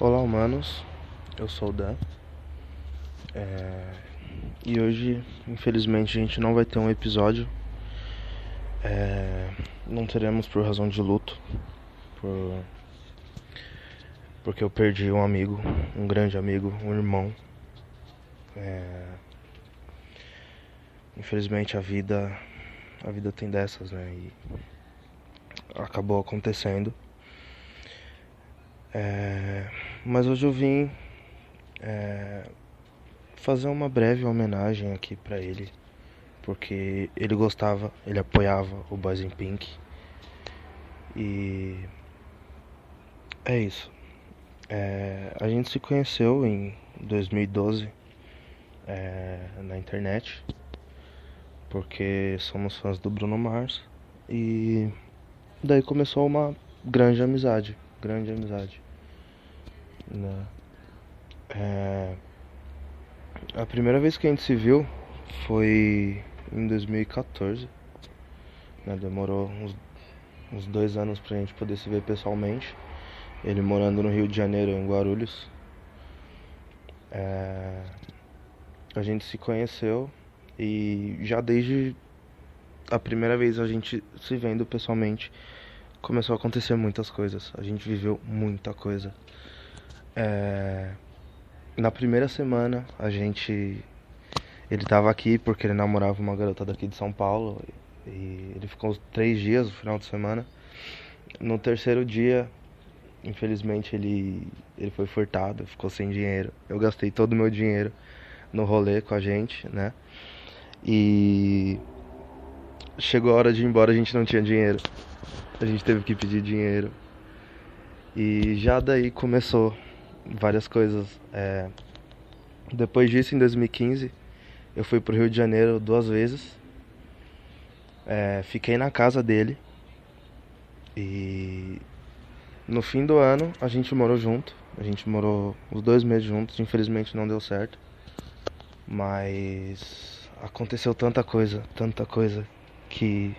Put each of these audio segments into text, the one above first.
Olá, humanos. Eu sou o Dan. É... E hoje, infelizmente, a gente não vai ter um episódio. É... Não teremos por razão de luto. Por... Porque eu perdi um amigo, um grande amigo, um irmão. É... Infelizmente a vida. A vida tem dessas, né? E acabou acontecendo. É, mas hoje eu vim é, fazer uma breve homenagem aqui para ele, porque ele gostava, ele apoiava o Boys in Pink e é isso. É, a gente se conheceu em 2012 é, na internet, porque somos fãs do Bruno Mars e daí começou uma grande amizade, grande amizade. Né? É... A primeira vez que a gente se viu foi em 2014. Né? Demorou uns, uns dois anos pra gente poder se ver pessoalmente. Ele morando no Rio de Janeiro, em Guarulhos. É... A gente se conheceu e já desde a primeira vez a gente se vendo pessoalmente começou a acontecer muitas coisas. A gente viveu muita coisa. É... Na primeira semana a gente. Ele tava aqui porque ele namorava uma garota daqui de São Paulo. E ele ficou três dias no final de semana. No terceiro dia, infelizmente, ele, ele foi furtado, ficou sem dinheiro. Eu gastei todo o meu dinheiro no rolê com a gente, né? E chegou a hora de ir embora, a gente não tinha dinheiro. A gente teve que pedir dinheiro. E já daí começou várias coisas. É... Depois disso, em 2015, eu fui pro Rio de Janeiro duas vezes. É... Fiquei na casa dele. E no fim do ano a gente morou junto. A gente morou os dois meses juntos. Infelizmente não deu certo. Mas aconteceu tanta coisa, tanta coisa que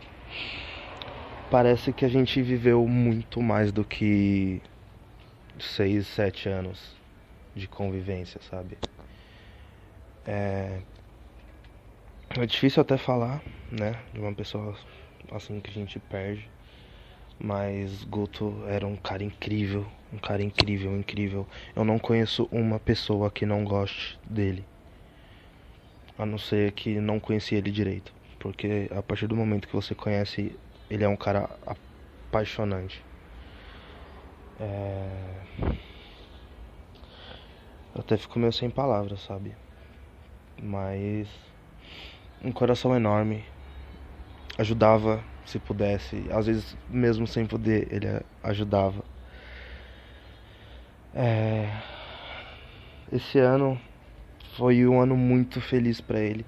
parece que a gente viveu muito mais do que seis, sete anos de convivência, sabe? É, é difícil até falar, né? De uma pessoa assim que a gente perde. Mas Guto era um cara incrível, um cara incrível, incrível. Eu não conheço uma pessoa que não goste dele. A não ser que não conhecia ele direito. Porque a partir do momento que você conhece, ele é um cara apaixonante. É... Eu até fico meio sem palavras, sabe? Mas um coração enorme. Ajudava se pudesse. Às vezes, mesmo sem poder, ele ajudava. É... Esse ano foi um ano muito feliz para ele.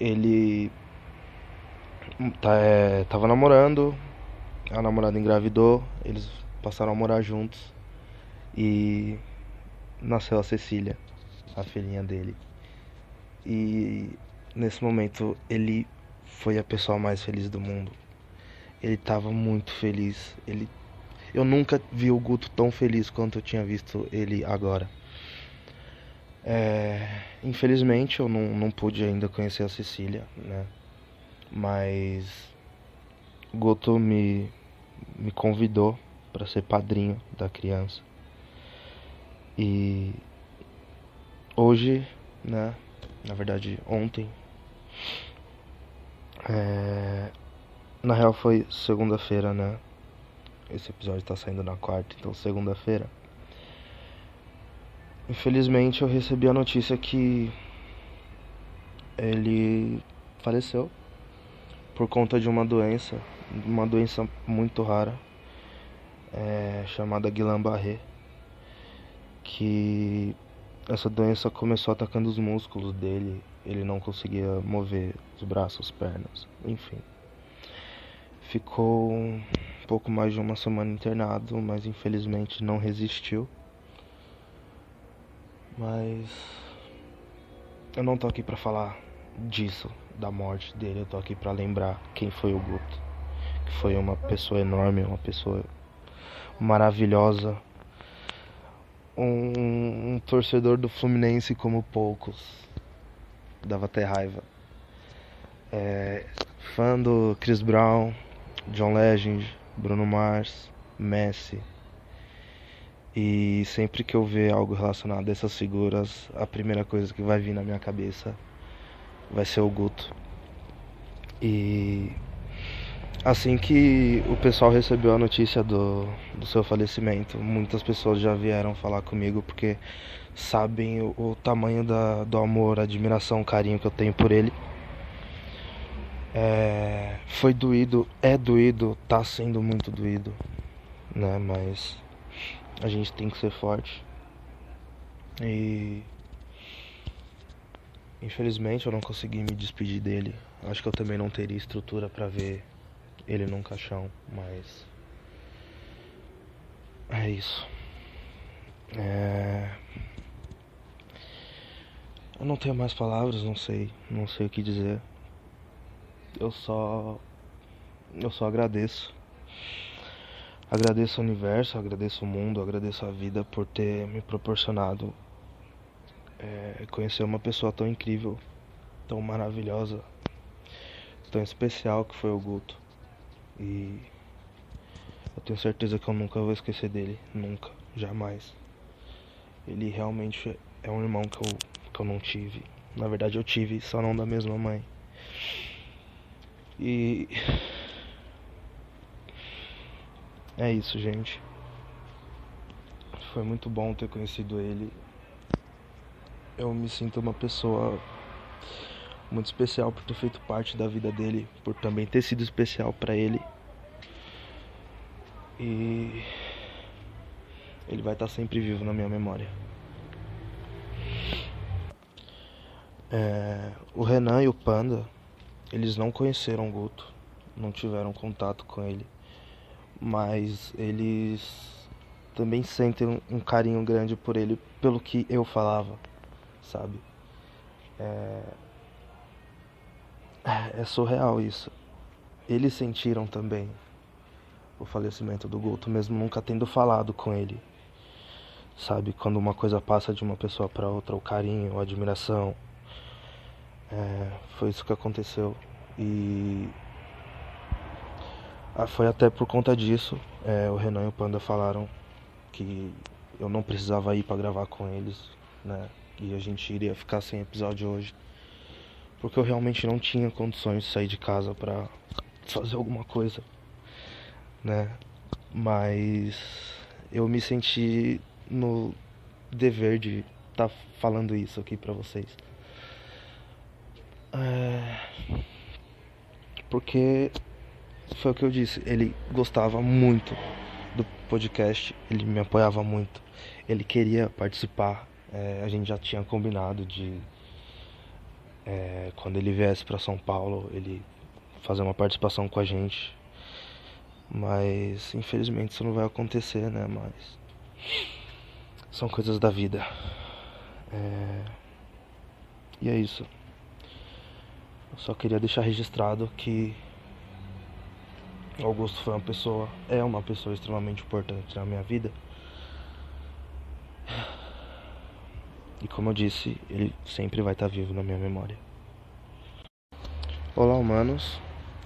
Ele tá, é, tava namorando, a namorada engravidou, eles passaram a morar juntos e nasceu a Cecília, a filhinha dele. E nesse momento ele foi a pessoa mais feliz do mundo. Ele estava muito feliz. Ele eu nunca vi o Guto tão feliz quanto eu tinha visto ele agora. É, infelizmente eu não, não pude ainda conhecer a Cecília, né? Mas o Guto me, me convidou para ser padrinho da criança. E hoje, né, na verdade ontem, é, na real foi segunda-feira, né? Esse episódio tá saindo na quarta, então segunda-feira. Infelizmente eu recebi a notícia que ele faleceu por conta de uma doença, uma doença muito rara é, chamada Guillain-Barré, que essa doença começou atacando os músculos dele, ele não conseguia mover os braços, pernas, enfim. Ficou um pouco mais de uma semana internado, mas infelizmente não resistiu. Mas eu não tô aqui para falar disso, da morte dele, eu tô aqui para lembrar quem foi o Guto, que foi uma pessoa enorme, uma pessoa maravilhosa, um, um torcedor do Fluminense como poucos. Dava até raiva. É, fã do Chris Brown, John Legend, Bruno Mars, Messi. E sempre que eu ver algo relacionado a essas figuras, a primeira coisa que vai vir na minha cabeça vai ser o Guto. E assim que o pessoal recebeu a notícia do, do seu falecimento, muitas pessoas já vieram falar comigo porque sabem o, o tamanho da, do amor, admiração, carinho que eu tenho por ele. É, foi doído, é doído, tá sendo muito doído, né? Mas a gente tem que ser forte. E infelizmente eu não consegui me despedir dele. Acho que eu também não teria estrutura para ver ele num caixão, mas é isso. É... Eu não tenho mais palavras, não sei, não sei o que dizer. Eu só eu só agradeço Agradeço o universo, agradeço o mundo, agradeço a vida por ter me proporcionado é, conhecer uma pessoa tão incrível, tão maravilhosa, tão especial que foi o Guto. E eu tenho certeza que eu nunca vou esquecer dele, nunca, jamais. Ele realmente é um irmão que eu, que eu não tive. Na verdade eu tive, só não da mesma mãe. E é isso, gente. Foi muito bom ter conhecido ele. Eu me sinto uma pessoa muito especial por ter feito parte da vida dele, por também ter sido especial para ele. E ele vai estar sempre vivo na minha memória. É, o Renan e o Panda, eles não conheceram o Guto, não tiveram contato com ele mas eles também sentem um carinho grande por ele pelo que eu falava, sabe? É, é surreal isso. Eles sentiram também o falecimento do Guto, mesmo nunca tendo falado com ele. Sabe, quando uma coisa passa de uma pessoa para outra, o carinho, a admiração. É, foi isso que aconteceu. E ah, foi até por conta disso, é, o Renan e o Panda falaram que eu não precisava ir para gravar com eles, né? E a gente iria ficar sem episódio hoje. Porque eu realmente não tinha condições de sair de casa para fazer alguma coisa, né? Mas eu me senti no dever de estar tá falando isso aqui para vocês. É... Porque foi o que eu disse. Ele gostava muito do podcast, ele me apoiava muito. Ele queria participar. É, a gente já tinha combinado de é, quando ele viesse para São Paulo, ele fazer uma participação com a gente. Mas infelizmente isso não vai acontecer, né? Mas são coisas da vida. É... E é isso. Eu só queria deixar registrado que Augusto foi uma pessoa, é uma pessoa extremamente importante na minha vida. E como eu disse, ele sempre vai estar vivo na minha memória. Olá, humanos.